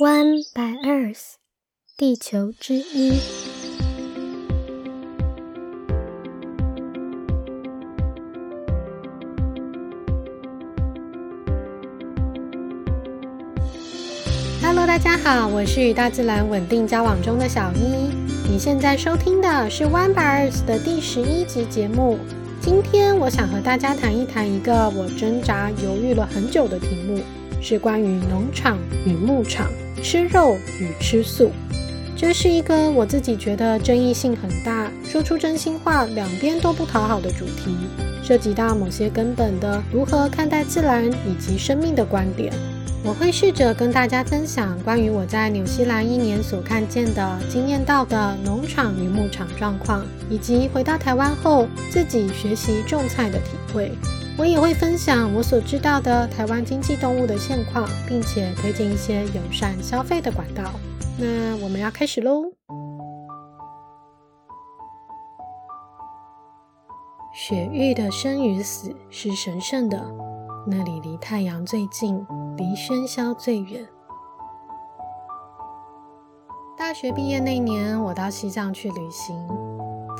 One by Earth，地球之一。Hello，大家好，我是与大自然稳定交往中的小一。你现在收听的是 One by Earth 的第十一集节目。今天我想和大家谈一谈一个我挣扎犹豫了很久的题目，是关于农场与牧场。吃肉与吃素，这是一个我自己觉得争议性很大、说出真心话两边都不讨好的主题，涉及到某些根本的如何看待自然以及生命的观点。我会试着跟大家分享关于我在纽西兰一年所看见的、经验到的农场与牧场状况，以及回到台湾后自己学习种菜的体会。我也会分享我所知道的台湾经济动物的现况，并且推荐一些友善消费的管道。那我们要开始喽！雪域的生与死是神圣的，那里离太阳最近，离喧嚣最远。大学毕业那年，我到西藏去旅行。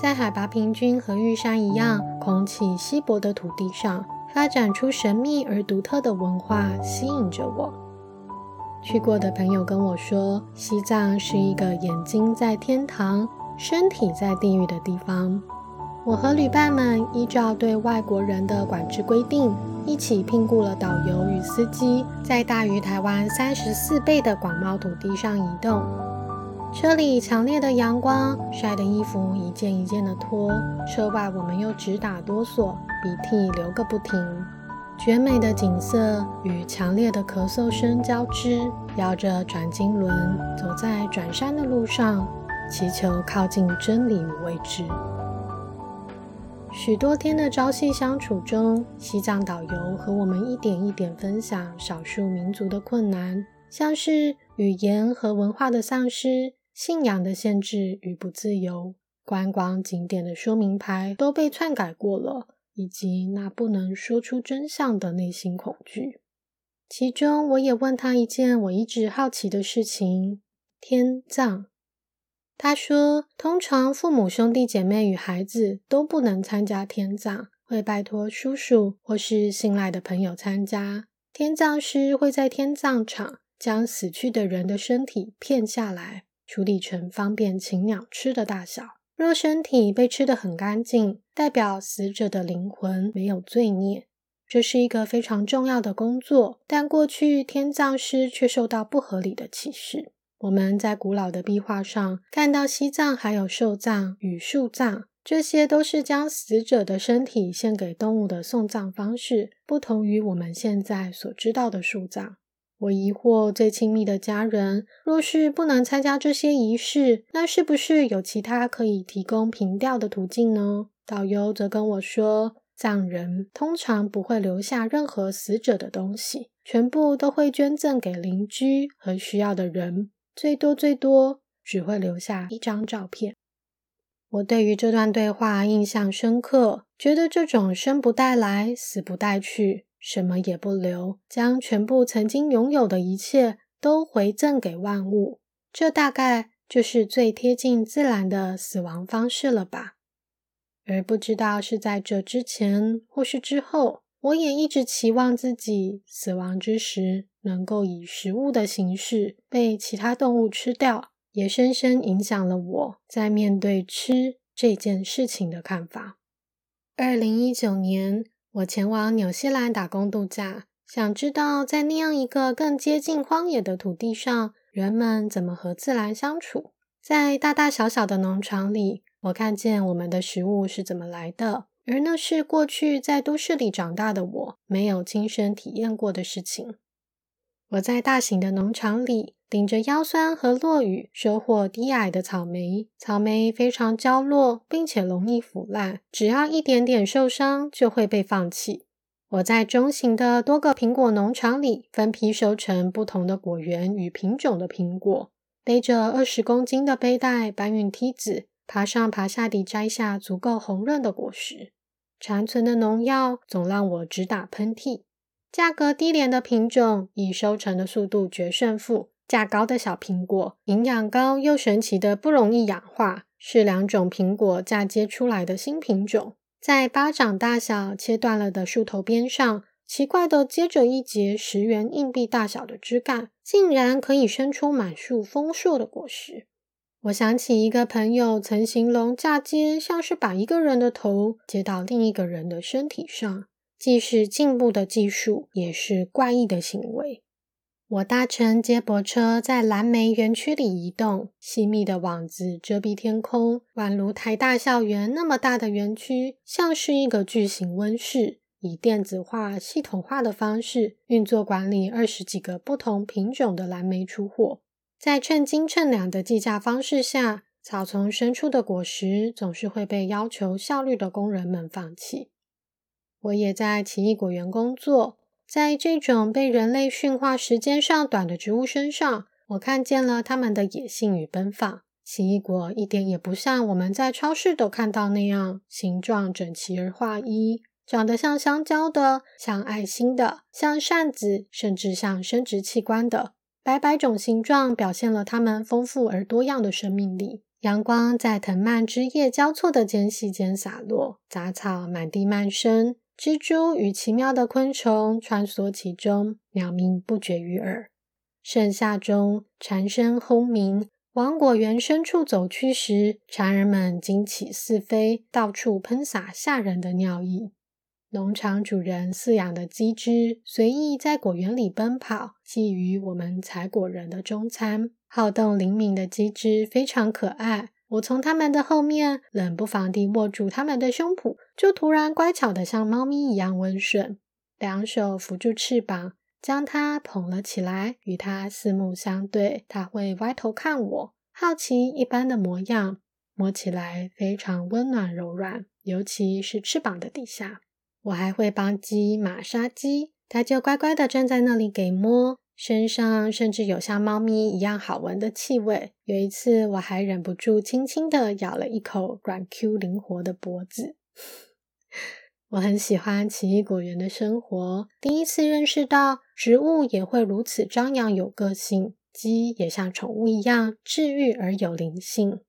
在海拔平均和玉山一样、空气稀薄的土地上，发展出神秘而独特的文化，吸引着我。去过的朋友跟我说，西藏是一个眼睛在天堂、身体在地狱的地方。我和旅伴们依照对外国人的管制规定，一起聘雇了导游与司机，在大于台湾三十四倍的广袤土地上移动。车里强烈的阳光晒得衣服一件一件的脱，车外我们又直打哆嗦，鼻涕流个不停。绝美的景色与强烈的咳嗽声交织，摇着转经轮，走在转山的路上，祈求靠近真理与未知。许多天的朝夕相处中，西藏导游和我们一点一点分享少数民族的困难，像是语言和文化的丧失。信仰的限制与不自由，观光景点的说明牌都被篡改过了，以及那不能说出真相的内心恐惧。其中，我也问他一件我一直好奇的事情：天葬。他说，通常父母、兄弟姐妹与孩子都不能参加天葬，会拜托叔叔或是信赖的朋友参加。天葬师会在天葬场将死去的人的身体片下来。处理成方便禽鸟吃的大小。若身体被吃得很干净，代表死者的灵魂没有罪孽。这是一个非常重要的工作，但过去天葬师却受到不合理的歧视。我们在古老的壁画上看到西藏还有兽葬与树葬，这些都是将死者的身体献给动物的送葬方式，不同于我们现在所知道的树葬。我疑惑，最亲密的家人若是不能参加这些仪式，那是不是有其他可以提供凭吊的途径呢？导游则跟我说，藏人通常不会留下任何死者的东西，全部都会捐赠给邻居和需要的人，最多最多只会留下一张照片。我对于这段对话印象深刻，觉得这种生不带来，死不带去。什么也不留，将全部曾经拥有的一切都回赠给万物，这大概就是最贴近自然的死亡方式了吧？而不知道是在这之前或是之后，我也一直期望自己死亡之时能够以食物的形式被其他动物吃掉，也深深影响了我在面对吃这件事情的看法。二零一九年。我前往纽西兰打工度假，想知道在那样一个更接近荒野的土地上，人们怎么和自然相处。在大大小小的农场里，我看见我们的食物是怎么来的，而那是过去在都市里长大的我没有亲身体验过的事情。我在大型的农场里。顶着腰酸和落雨，收获低矮的草莓。草莓非常娇弱，并且容易腐烂，只要一点点受伤就会被放弃。我在中型的多个苹果农场里分批收成不同的果园与品种的苹果，背着二十公斤的背带，搬运梯子，爬上爬下地摘下足够红润的果实。残存的农药总让我直打喷嚏。价格低廉的品种以收成的速度决胜负。价高的小苹果，营养高又神奇的不容易氧化，是两种苹果嫁接出来的新品种。在巴掌大小切断了的树头边上，奇怪的接着一节十元硬币大小的枝干，竟然可以生出满树丰硕的果实。我想起一个朋友曾形容嫁接像是把一个人的头接到另一个人的身体上，既是进步的技术，也是怪异的行为。我搭乘接驳车在蓝莓园区里移动，细密的网子遮蔽天空，宛如台大校园那么大的园区，像是一个巨型温室，以电子化、系统化的方式运作管理二十几个不同品种的蓝莓出货。在称斤称两的计价方式下，草丛生出的果实总是会被要求效率的工人们放弃。我也在奇异果园工作。在这种被人类驯化时间上短的植物身上，我看见了它们的野性与奔放。奇异果一点也不像我们在超市都看到那样形状整齐而划一，长得像香蕉的、像爱心的、像扇子，甚至像生殖器官的。百百种形状表现了它们丰富而多样的生命力。阳光在藤蔓枝叶交错的间隙间洒落，杂草满地漫生。蜘蛛与奇妙的昆虫穿梭其中，鸟鸣不绝于耳。盛夏中，蝉声轰鸣。往果园深处走去时，蝉儿们惊起四飞，到处喷洒吓人的尿液。农场主人饲养的鸡只随意在果园里奔跑，觊觎我们采果人的中餐。好动灵敏的鸡只非常可爱。我从他们的后面冷不防地握住他们的胸脯，就突然乖巧的像猫咪一样温顺，两手扶住翅膀，将它捧了起来，与它四目相对。它会歪头看我，好奇一般的模样，摸起来非常温暖柔软，尤其是翅膀的底下。我还会帮鸡马杀鸡，它就乖乖的站在那里给摸。身上甚至有像猫咪一样好闻的气味。有一次，我还忍不住轻轻地咬了一口软 Q 灵活的脖子。我很喜欢奇异果园的生活，第一次认识到植物也会如此张扬有个性，鸡也像宠物一样治愈而有灵性。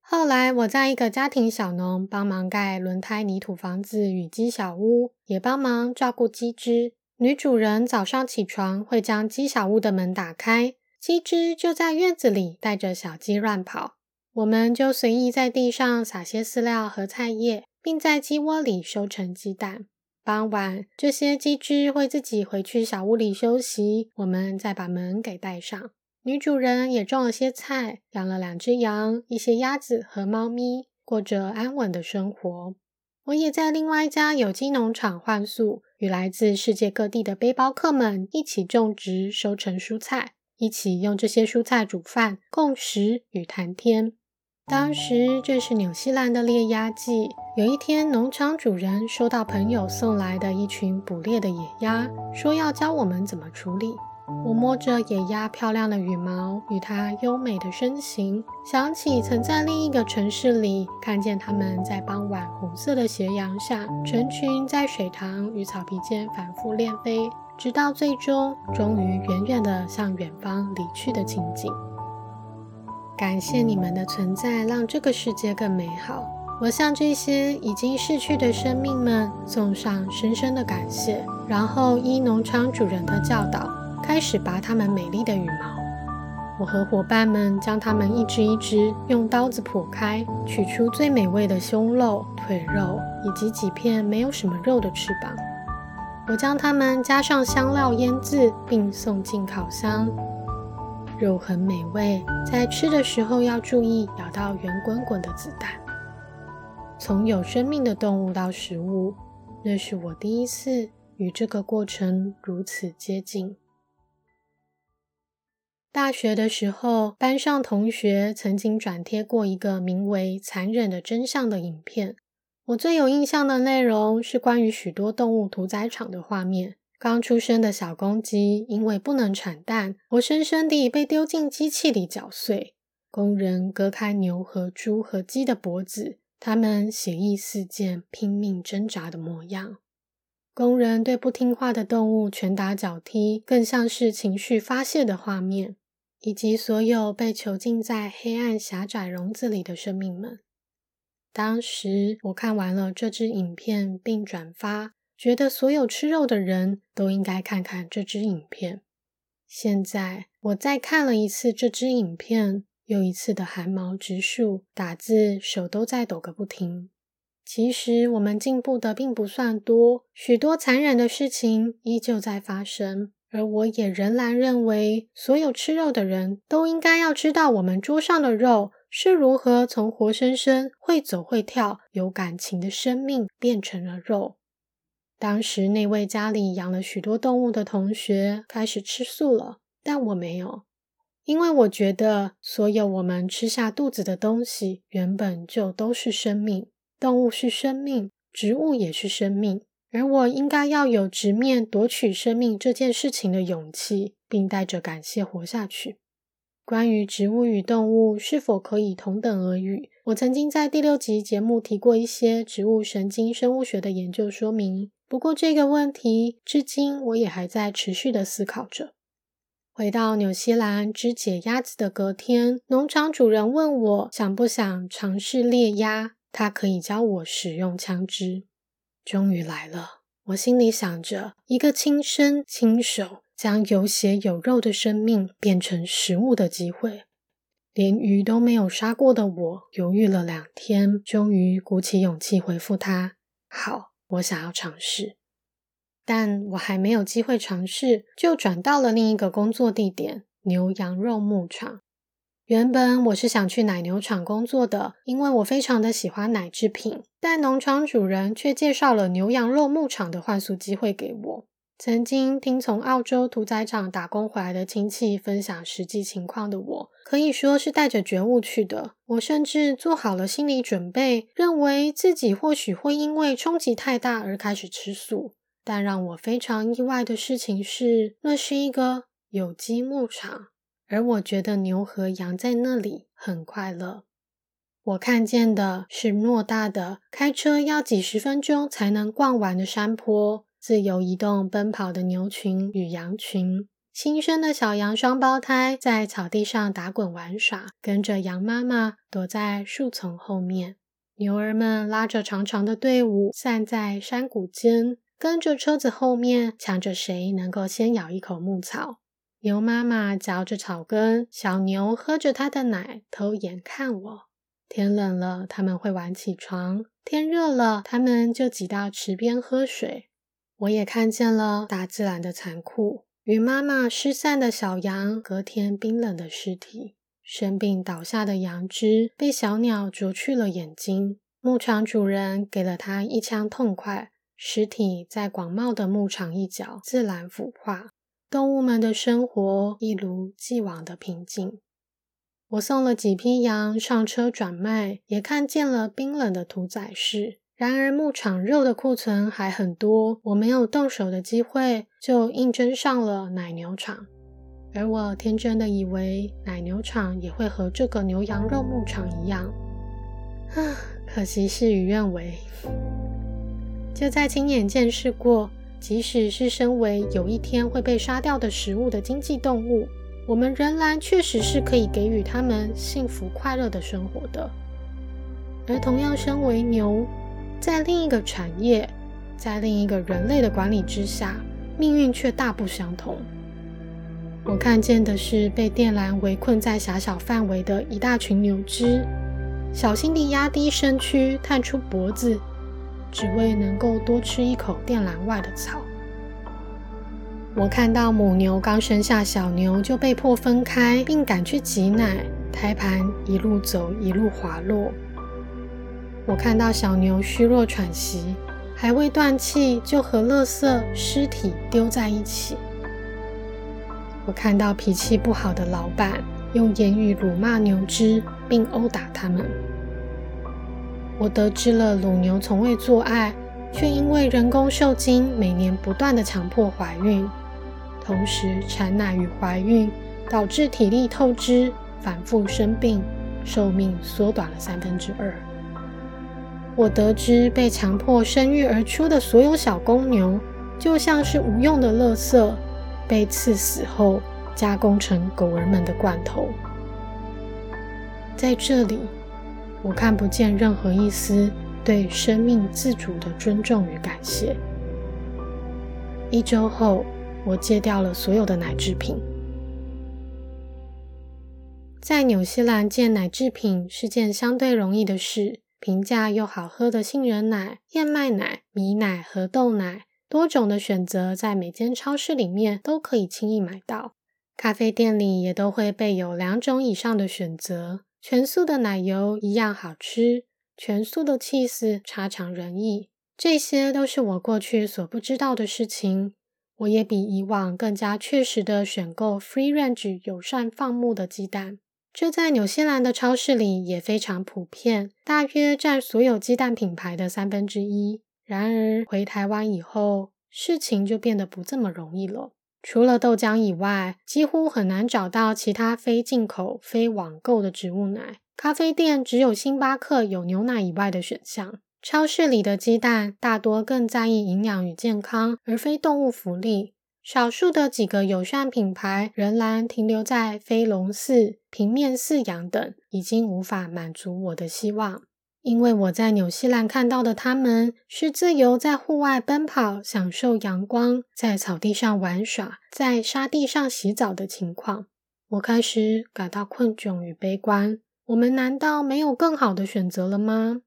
后来，我在一个家庭小农帮忙盖轮胎泥土房子与鸡小屋，也帮忙照顾鸡只。女主人早上起床会将鸡小屋的门打开，鸡只就在院子里带着小鸡乱跑。我们就随意在地上撒些饲料和菜叶，并在鸡窝里收成鸡蛋。傍晚，这些鸡只会自己回去小屋里休息，我们再把门给带上。女主人也种了些菜，养了两只羊、一些鸭子和猫咪，过着安稳的生活。我也在另外一家有机农场换宿。与来自世界各地的背包客们一起种植、收成蔬菜，一起用这些蔬菜煮饭、共食与谈天。当时正是纽西兰的猎鸭季。有一天，农场主人收到朋友送来的一群捕猎的野鸭，说要教我们怎么处理。我摸着野鸭漂亮的羽毛与它优美的身形，想起曾在另一个城市里看见它们在傍晚红色的斜阳下，成群在水塘与草皮间反复练飞，直到最终终于远远地向远方离去的情景。感谢你们的存在，让这个世界更美好。我向这些已经逝去的生命们送上深深的感谢，然后依农场主人的教导。开始拔它们美丽的羽毛。我和伙伴们将它们一只一只用刀子剖开，取出最美味的胸肉、腿肉以及几片没有什么肉的翅膀。我将它们加上香料腌制，并送进烤箱。肉很美味，在吃的时候要注意咬到圆滚滚的子弹。从有生命的动物到食物，那是我第一次与这个过程如此接近。大学的时候，班上同学曾经转贴过一个名为《残忍的真相》的影片。我最有印象的内容是关于许多动物屠宰场的画面。刚出生的小公鸡因为不能产蛋，活生生地被丢进机器里搅碎。工人割开牛和猪和鸡的脖子，他们血意四溅，拼命挣扎的模样。工人对不听话的动物拳打脚踢，更像是情绪发泄的画面。以及所有被囚禁在黑暗狭窄笼子里的生命们。当时我看完了这支影片并转发，觉得所有吃肉的人都应该看看这支影片。现在我再看了一次这支影片，又一次的汗毛直竖，打字手都在抖个不停。其实我们进步的并不算多，许多残忍的事情依旧在发生。而我也仍然认为，所有吃肉的人都应该要知道，我们桌上的肉是如何从活生生、会走会跳、有感情的生命变成了肉。当时那位家里养了许多动物的同学开始吃素了，但我没有，因为我觉得所有我们吃下肚子的东西原本就都是生命，动物是生命，植物也是生命。而我应该要有直面夺取生命这件事情的勇气，并带着感谢活下去。关于植物与动物是否可以同等而语，我曾经在第六集节目提过一些植物神经生物学的研究说明。不过这个问题至今我也还在持续的思考着。回到纽西兰肢解鸭子的隔天，农场主人问我想不想尝试猎鸭，他可以教我使用枪支。终于来了，我心里想着，一个亲身亲手将有血有肉的生命变成食物的机会。连鱼都没有杀过的我，犹豫了两天，终于鼓起勇气回复他：“好，我想要尝试。”但我还没有机会尝试，就转到了另一个工作地点——牛羊肉牧场。原本我是想去奶牛场工作的，因为我非常的喜欢奶制品。但农场主人却介绍了牛羊肉牧场的换宿机会给我。曾经听从澳洲屠宰场打工回来的亲戚分享实际情况的我，可以说是带着觉悟去的。我甚至做好了心理准备，认为自己或许会因为冲击太大而开始吃素。但让我非常意外的事情是，那是一个有机牧场。而我觉得牛和羊在那里很快乐。我看见的是偌大的、开车要几十分钟才能逛完的山坡，自由移动奔跑的牛群与羊群，新生的小羊双胞胎在草地上打滚玩耍，跟着羊妈妈躲在树丛后面。牛儿们拉着长长的队伍，散在山谷间，跟着车子后面，抢着谁能够先咬一口牧草。牛妈妈嚼着草根，小牛喝着它的奶，偷眼看我。天冷了，他们会晚起床；天热了，他们就挤到池边喝水。我也看见了大自然的残酷：与妈妈失散的小羊，隔天冰冷的尸体；生病倒下的羊只，被小鸟啄去了眼睛。牧场主人给了他一枪痛快，尸体在广袤的牧场一角自然腐化。动物们的生活一如既往的平静。我送了几批羊上车转卖，也看见了冰冷的屠宰室。然而牧场肉的库存还很多，我没有动手的机会，就应征上了奶牛场。而我天真的以为奶牛场也会和这个牛羊肉牧场一样，啊，可惜事与愿违。就在亲眼见识过。即使是身为有一天会被杀掉的食物的经济动物，我们仍然确实是可以给予他们幸福快乐的生活的。而同样身为牛，在另一个产业，在另一个人类的管理之下，命运却大不相同。我看见的是被电缆围困在狭小范围的一大群牛只，小心地压低身躯，探出脖子。只为能够多吃一口电缆外的草。我看到母牛刚生下小牛就被迫分开，并赶去挤奶，胎盘一路走一路滑落。我看到小牛虚弱喘息，还未断气就和垃圾尸体丢在一起。我看到脾气不好的老板用言语辱骂牛只，并殴打它们。我得知了乳牛从未做爱，却因为人工受精，每年不断的强迫怀孕，同时产奶与怀孕导致体力透支，反复生病，寿命缩短了三分之二。我得知被强迫生育而出的所有小公牛，就像是无用的垃圾，被刺死后加工成狗儿们的罐头。在这里，我看不见任何一丝对生命自主的尊重与感谢。一周后，我戒掉了所有的奶制品。在纽西兰戒奶制品是件相对容易的事，平价又好喝的杏仁奶、燕麦奶、米奶和豆奶，多种的选择在每间超市里面都可以轻易买到。咖啡店里也都会备有两种以上的选择。全素的奶油一样好吃，全素的 cheese 差强人意。这些都是我过去所不知道的事情。我也比以往更加确实的选购 free range 友善放牧的鸡蛋。这在纽西兰的超市里也非常普遍，大约占所有鸡蛋品牌的三分之一。然而回台湾以后，事情就变得不这么容易了。除了豆浆以外，几乎很难找到其他非进口、非网购的植物奶。咖啡店只有星巴克有牛奶以外的选项。超市里的鸡蛋大多更在意营养与健康，而非动物福利。少数的几个友善品牌仍然停留在飞笼饲、平面饲养等，已经无法满足我的希望。因为我在纽西兰看到的他们是自由在户外奔跑、享受阳光，在草地上玩耍、在沙地上洗澡的情况，我开始感到困窘与悲观。我们难道没有更好的选择了吗？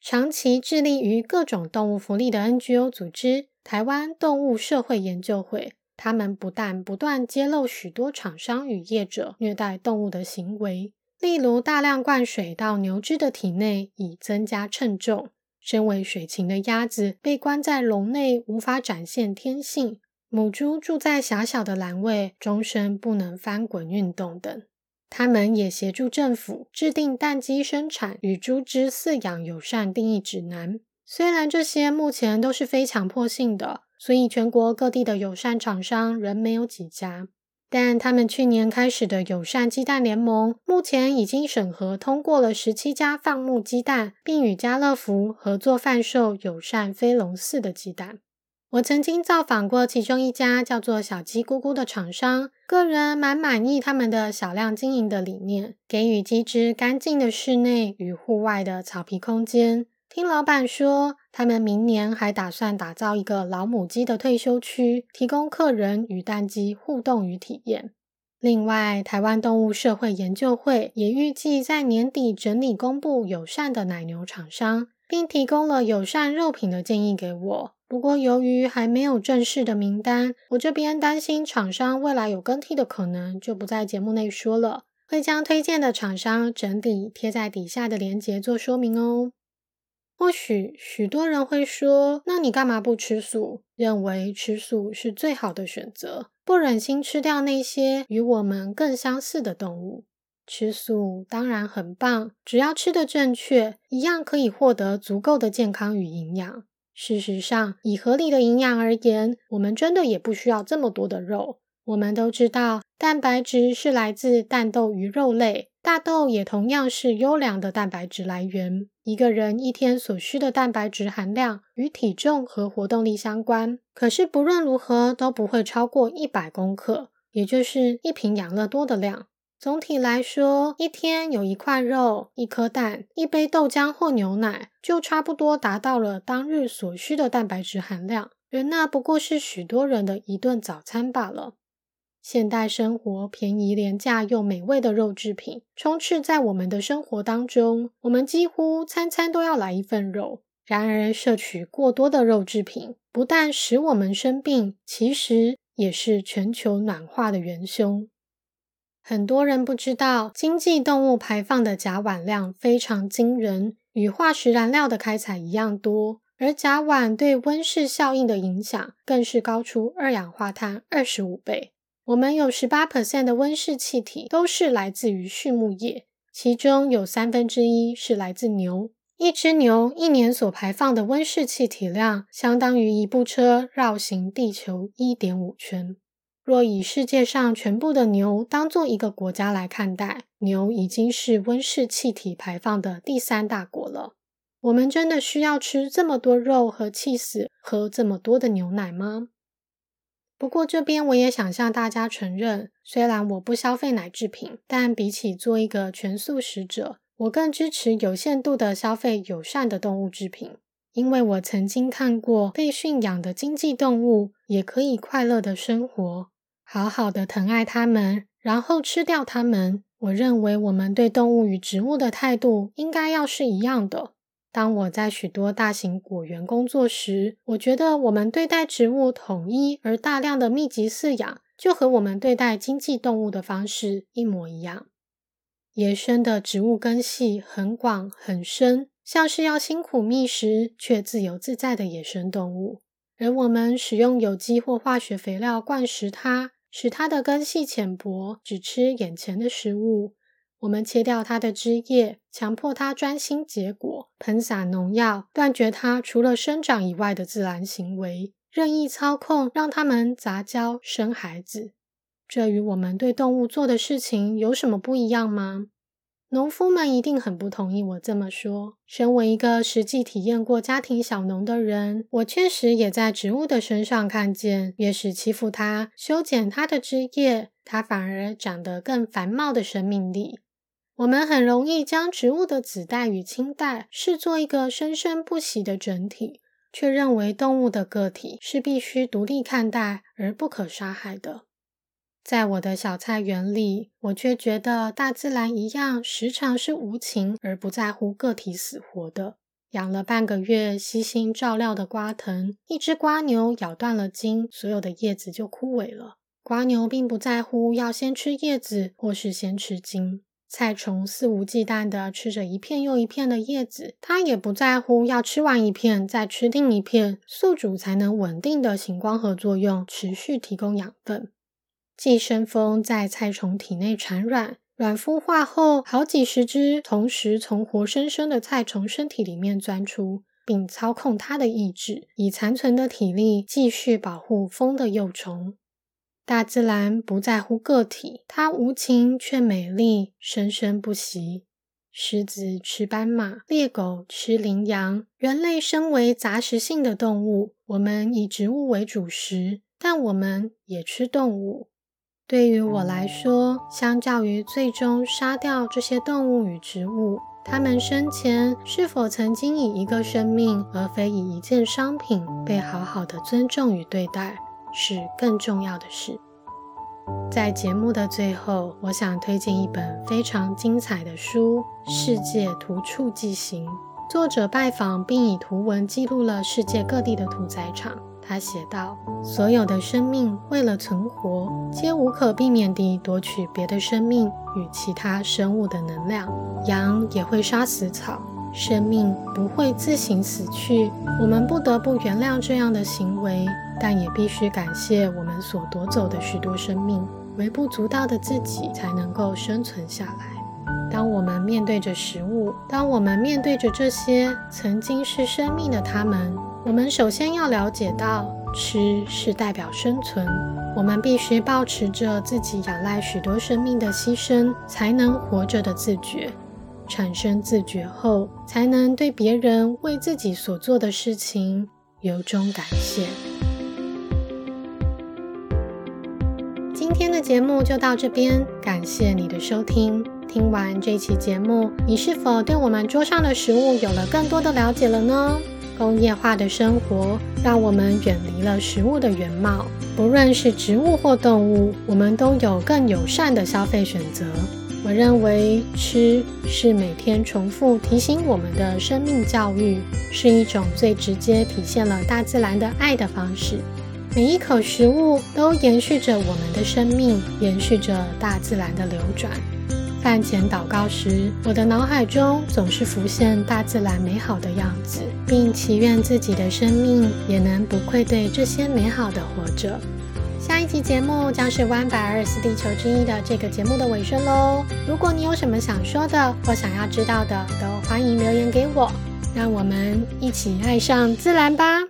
长期致力于各种动物福利的 NGO 组织。台湾动物社会研究会，他们不但不断揭露许多厂商与业者虐待动物的行为，例如大量灌水到牛只的体内以增加称重；身为水禽的鸭子被关在笼内无法展现天性；母猪住在狭小的栏位，终身不能翻滚运动等。他们也协助政府制定蛋鸡生产与猪只饲养友善定义指南。虽然这些目前都是非强迫性的，所以全国各地的友善厂商仍没有几家。但他们去年开始的友善鸡蛋联盟，目前已经审核通过了十七家放牧鸡蛋，并与家乐福合作贩售友善飞龙寺的鸡蛋。我曾经造访过其中一家叫做“小鸡咕咕”的厂商，个人蛮满意他们的小量经营的理念，给予鸡只干净的室内与户外的草皮空间。听老板说，他们明年还打算打造一个老母鸡的退休区，提供客人与蛋鸡互动与体验。另外，台湾动物社会研究会也预计在年底整理公布友善的奶牛厂商，并提供了友善肉品的建议给我。不过，由于还没有正式的名单，我这边担心厂商未来有更替的可能，就不在节目内说了。会将推荐的厂商整理贴在底下的链接做说明哦。或许许多人会说：“那你干嘛不吃素？认为吃素是最好的选择，不忍心吃掉那些与我们更相似的动物。吃素当然很棒，只要吃得正确，一样可以获得足够的健康与营养。事实上，以合理的营养而言，我们真的也不需要这么多的肉。我们都知道，蛋白质是来自蛋豆与肉类。”大豆也同样是优良的蛋白质来源。一个人一天所需的蛋白质含量与体重和活动力相关，可是不论如何都不会超过一百公克，也就是一瓶养乐多的量。总体来说，一天有一块肉、一颗蛋、一杯豆浆或牛奶，就差不多达到了当日所需的蛋白质含量。而那不过是许多人的一顿早餐罢了。现代生活便宜廉价又美味的肉制品充斥在我们的生活当中，我们几乎餐餐都要来一份肉。然而，摄取过多的肉制品不但使我们生病，其实也是全球暖化的元凶。很多人不知道，经济动物排放的甲烷量非常惊人，与化石燃料的开采一样多，而甲烷对温室效应的影响更是高出二氧化碳二十五倍。我们有十八 percent 的温室气体都是来自于畜牧业，其中有三分之一是来自牛。一只牛一年所排放的温室气体量，相当于一部车绕行地球一点五圈。若以世界上全部的牛当做一个国家来看待，牛已经是温室气体排放的第三大国了。我们真的需要吃这么多肉和气死，喝这么多的牛奶吗？不过这边我也想向大家承认，虽然我不消费奶制品，但比起做一个全素食者，我更支持有限度的消费友善的动物制品。因为我曾经看过被驯养的经济动物也可以快乐的生活，好好的疼爱它们，然后吃掉它们。我认为我们对动物与植物的态度应该要是一样的。当我在许多大型果园工作时，我觉得我们对待植物统一而大量的密集饲养，就和我们对待经济动物的方式一模一样。野生的植物根系很广很深。像是要辛苦觅食却自由自在的野生动物，而我们使用有机或化学肥料灌食它，使它的根系浅薄，只吃眼前的食物。我们切掉它的枝叶，强迫它专心结果，喷洒农药，断绝它除了生长以外的自然行为，任意操控，让它们杂交生孩子。这与我们对动物做的事情有什么不一样吗？农夫们一定很不同意我这么说。身为一个实际体验过家庭小农的人，我确实也在植物的身上看见，越是欺负它、修剪它的枝叶，它反而长得更繁茂的生命力。我们很容易将植物的子代与亲代视作一个生生不息的整体，却认为动物的个体是必须独立看待而不可杀害的。在我的小菜园里，我却觉得大自然一样，时常是无情而不在乎个体死活的。养了半个月、悉心照料的瓜藤，一只瓜牛咬断了茎，所有的叶子就枯萎了。瓜牛并不在乎要先吃叶子或是先吃茎。菜虫肆无忌惮地吃着一片又一片的叶子，它也不在乎要吃完一片再吃另一片，宿主才能稳定的行光合作用，持续提供养分。寄生蜂在菜虫体内产卵，卵孵化后，好几十只同时从活生生的菜虫身体里面钻出，并操控它的意志，以残存的体力继续保护蜂的幼虫。大自然不在乎个体，它无情却美丽，生生不息。狮子吃斑马，猎狗吃羚羊。人类身为杂食性的动物，我们以植物为主食，但我们也吃动物。对于我来说，相较于最终杀掉这些动物与植物，它们生前是否曾经以一个生命，而非以一件商品被好好的尊重与对待，是更重要的事。在节目的最后，我想推荐一本非常精彩的书《世界图处记行》，作者拜访并以图文记录了世界各地的屠宰场。他写道：“所有的生命为了存活，皆无可避免地夺取别的生命与其他生物的能量。羊也会杀死草，生命不会自行死去。我们不得不原谅这样的行为，但也必须感谢我们所夺走的许多生命。微不足道的自己才能够生存下来。当我们面对着食物，当我们面对着这些曾经是生命的他们。”我们首先要了解到，吃是代表生存。我们必须保持着自己仰赖许多生命的牺牲才能活着的自觉。产生自觉后，才能对别人为自己所做的事情由衷感谢。今天的节目就到这边，感谢你的收听。听完这期节目，你是否对我们桌上的食物有了更多的了解了呢？工业化的生活让我们远离了食物的原貌，不论是植物或动物，我们都有更友善的消费选择。我认为吃是每天重复提醒我们的生命教育，是一种最直接体现了大自然的爱的方式。每一口食物都延续着我们的生命，延续着大自然的流转。饭前祷告时，我的脑海中总是浮现大自然美好的样子，并祈愿自己的生命也能不愧对这些美好的活着。下一集节目将是《弯百二四地球之一》的这个节目的尾声喽。如果你有什么想说的或想要知道的，都欢迎留言给我。让我们一起爱上自然吧。